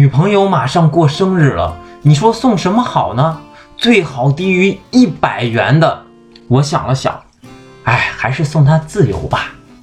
女朋友马上过生日了，你说送什么好呢？最好低于一百元的。我想了想，哎，还是送她自由吧。